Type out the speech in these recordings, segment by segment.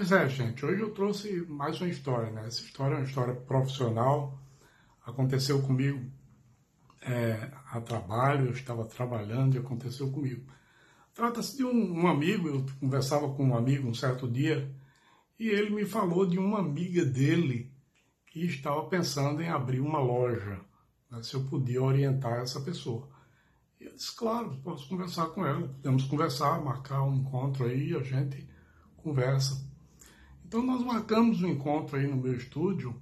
Pois é, gente, hoje eu trouxe mais uma história, né? Essa história é uma história profissional, aconteceu comigo é, a trabalho, eu estava trabalhando e aconteceu comigo. Trata-se de um, um, amigo, eu conversava com um amigo um certo dia e ele me falou de uma amiga dele que estava pensando em abrir uma loja, né, se eu podia orientar essa pessoa. E eu disse, claro, posso conversar com ela, podemos conversar, marcar um encontro aí, a gente conversa. Então nós marcamos um encontro aí no meu estúdio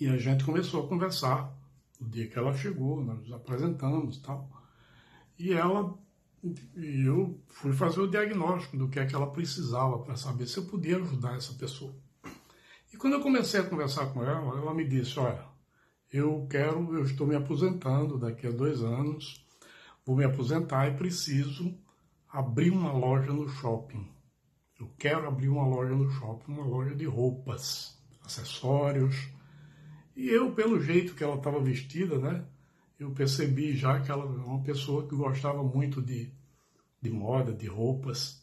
e a gente começou a conversar. O dia que ela chegou, nós nos apresentamos e tal. E ela e eu fui fazer o diagnóstico do que é que ela precisava para saber se eu podia ajudar essa pessoa. E quando eu comecei a conversar com ela, ela me disse, olha, eu quero, eu estou me aposentando daqui a dois anos, vou me aposentar e preciso abrir uma loja no shopping. Eu quero abrir uma loja no shopping, uma loja de roupas, acessórios. E eu, pelo jeito que ela estava vestida, né? Eu percebi já que ela é uma pessoa que gostava muito de, de moda, de roupas.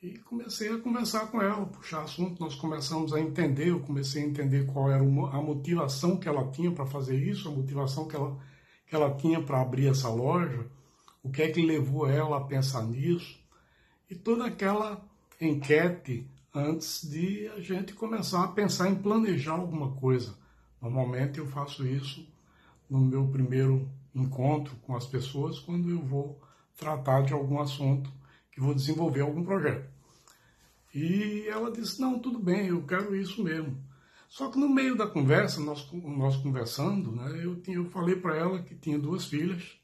E comecei a conversar com ela, puxar assunto. Nós começamos a entender, eu comecei a entender qual era a motivação que ela tinha para fazer isso, a motivação que ela, que ela tinha para abrir essa loja, o que é que levou ela a pensar nisso. E toda aquela enquete antes de a gente começar a pensar em planejar alguma coisa. Normalmente eu faço isso no meu primeiro encontro com as pessoas quando eu vou tratar de algum assunto que vou desenvolver algum projeto. E ela disse: Não, tudo bem, eu quero isso mesmo. Só que no meio da conversa, nós, nós conversando, né, eu, tinha, eu falei para ela que tinha duas filhas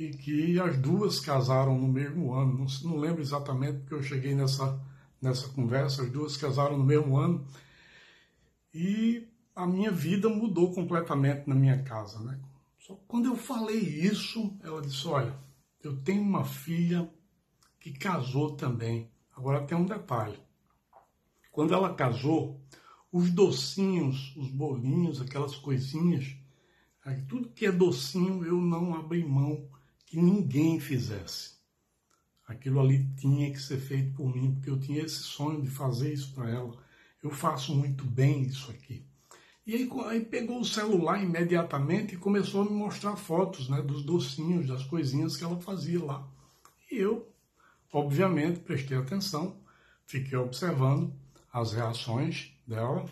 e que as duas casaram no mesmo ano. Não, não lembro exatamente porque eu cheguei nessa, nessa conversa, as duas casaram no mesmo ano. E a minha vida mudou completamente na minha casa. Né? Só quando eu falei isso, ela disse: Olha, eu tenho uma filha que casou também. Agora tem um detalhe. Quando ela casou, os docinhos, os bolinhos, aquelas coisinhas, tudo que é docinho eu não abri mão que ninguém fizesse. Aquilo ali tinha que ser feito por mim, porque eu tinha esse sonho de fazer isso para ela. Eu faço muito bem isso aqui. E aí, aí, pegou o celular imediatamente e começou a me mostrar fotos né, dos docinhos, das coisinhas que ela fazia lá. E eu, obviamente, prestei atenção, fiquei observando as reações dela.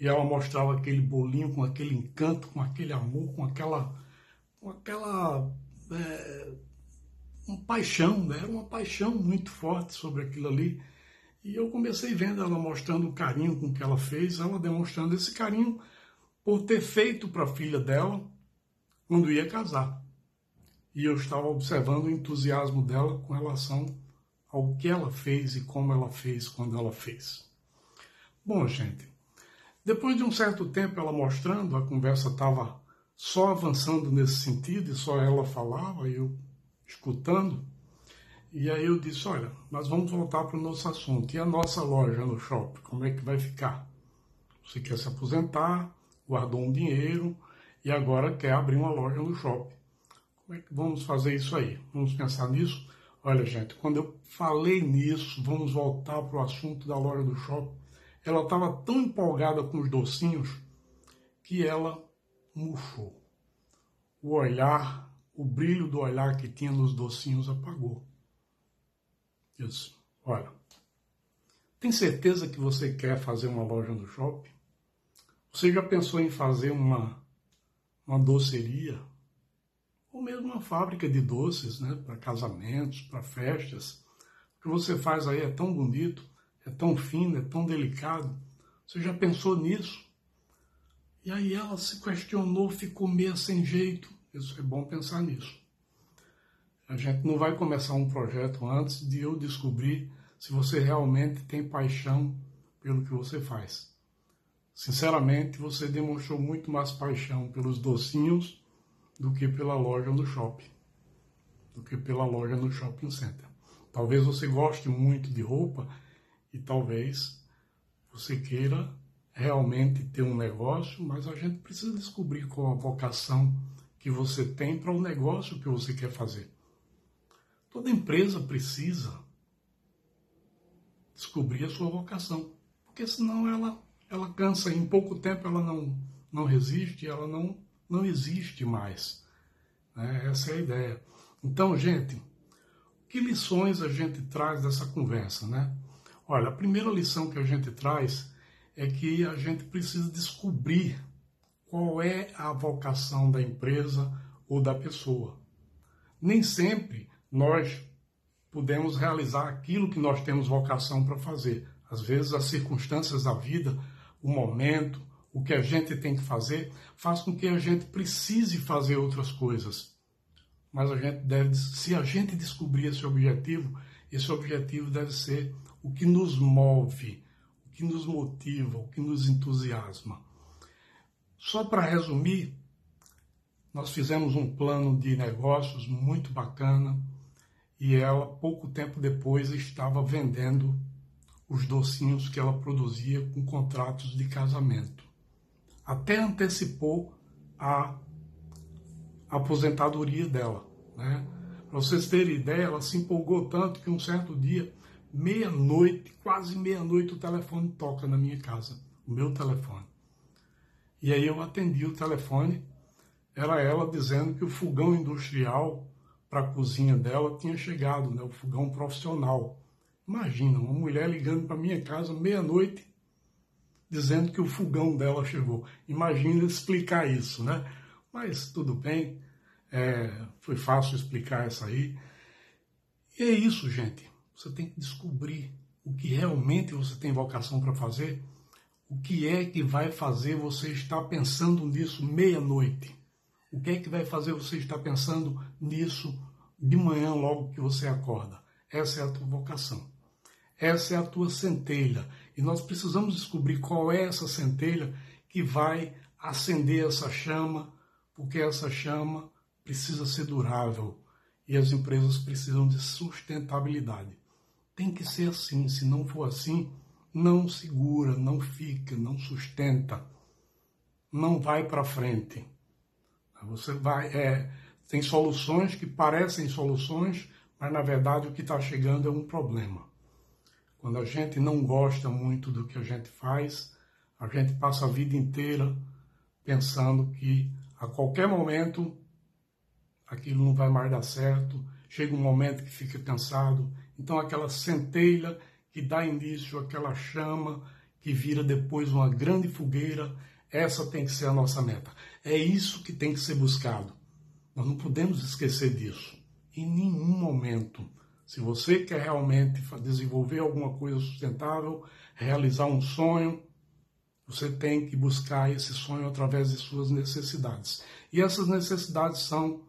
E ela mostrava aquele bolinho com aquele encanto, com aquele amor, com aquela, com aquela é, uma paixão, né? era uma paixão muito forte sobre aquilo ali. E eu comecei vendo ela mostrando o carinho com que ela fez, ela demonstrando esse carinho por ter feito para a filha dela quando ia casar. E eu estava observando o entusiasmo dela com relação ao que ela fez e como ela fez quando ela fez. Bom, gente, depois de um certo tempo ela mostrando, a conversa estava só avançando nesse sentido, e só ela falava, eu escutando. E aí eu disse, olha, nós vamos voltar para o nosso assunto. E a nossa loja no shopping, como é que vai ficar? Você quer se aposentar, guardou um dinheiro e agora quer abrir uma loja no shopping. Como é que vamos fazer isso aí? Vamos pensar nisso? Olha, gente, quando eu falei nisso, vamos voltar para o assunto da loja do shopping, ela estava tão empolgada com os docinhos que ela murchou. O olhar, o brilho do olhar que tinha nos docinhos apagou. Disse, olha, tem certeza que você quer fazer uma loja no shopping? Você já pensou em fazer uma, uma doceria? Ou mesmo uma fábrica de doces, né? Para casamentos, para festas. O que você faz aí é tão bonito, é tão fino, é tão delicado. Você já pensou nisso? E aí ela se questionou, ficou meio sem jeito. Isso é bom pensar nisso. A gente não vai começar um projeto antes de eu descobrir se você realmente tem paixão pelo que você faz. Sinceramente, você demonstrou muito mais paixão pelos docinhos do que pela loja no shopping, do que pela loja no shopping center. Talvez você goste muito de roupa e talvez você queira realmente ter um negócio, mas a gente precisa descobrir qual a vocação que você tem para o negócio que você quer fazer. Toda empresa precisa descobrir a sua vocação, porque senão ela ela cansa em pouco tempo ela não não resiste, ela não não existe mais. Né? Essa é a ideia. Então, gente, que lições a gente traz dessa conversa, né? Olha, a primeira lição que a gente traz é que a gente precisa descobrir qual é a vocação da empresa ou da pessoa. Nem sempre nós podemos realizar aquilo que nós temos vocação para fazer. Às vezes, as circunstâncias da vida, o momento, o que a gente tem que fazer, faz com que a gente precise fazer outras coisas. Mas a gente deve, se a gente descobrir esse objetivo, esse objetivo deve ser o que nos move, que nos motiva, o que nos entusiasma. Só para resumir, nós fizemos um plano de negócios muito bacana e ela, pouco tempo depois, estava vendendo os docinhos que ela produzia com contratos de casamento. Até antecipou a aposentadoria dela. Né? Para vocês terem ideia, ela se empolgou tanto que um certo dia, meia-noite, quase meia-noite, o telefone toca na minha casa, o meu telefone. E aí eu atendi o telefone, era ela dizendo que o fogão industrial para a cozinha dela tinha chegado, né, o fogão profissional. Imagina, uma mulher ligando para minha casa meia-noite, dizendo que o fogão dela chegou. Imagina explicar isso, né? Mas tudo bem, é, foi fácil explicar essa aí. E é isso, gente. Você tem que descobrir o que realmente você tem vocação para fazer o que é que vai fazer você estar pensando nisso meia-noite? O que é que vai fazer você estar pensando nisso de manhã logo que você acorda? Essa é a tua vocação. Essa é a tua centelha. E nós precisamos descobrir qual é essa centelha que vai acender essa chama, porque essa chama precisa ser durável e as empresas precisam de sustentabilidade. Tem que ser assim, se não for assim, não segura, não fica, não sustenta, não vai para frente. Você vai, é, tem soluções que parecem soluções, mas na verdade o que está chegando é um problema. Quando a gente não gosta muito do que a gente faz, a gente passa a vida inteira pensando que a qualquer momento aquilo não vai mais dar certo, chega um momento que fica cansado, então aquela centelha que dá início àquela chama que vira depois uma grande fogueira, essa tem que ser a nossa meta. É isso que tem que ser buscado. Nós não podemos esquecer disso. Em nenhum momento. Se você quer realmente desenvolver alguma coisa sustentável, realizar um sonho, você tem que buscar esse sonho através de suas necessidades. E essas necessidades são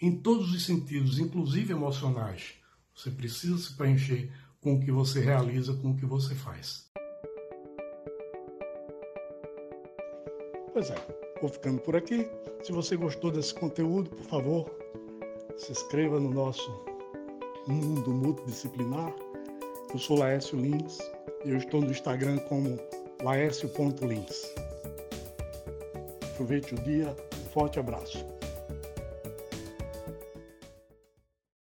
em todos os sentidos, inclusive emocionais. Você precisa se preencher com o que você realiza, com o que você faz. Pois é, vou ficando por aqui. Se você gostou desse conteúdo, por favor, se inscreva no nosso Mundo Multidisciplinar. Eu sou Laércio Lins e eu estou no Instagram como laércio.lins. Aproveite o dia, um forte abraço.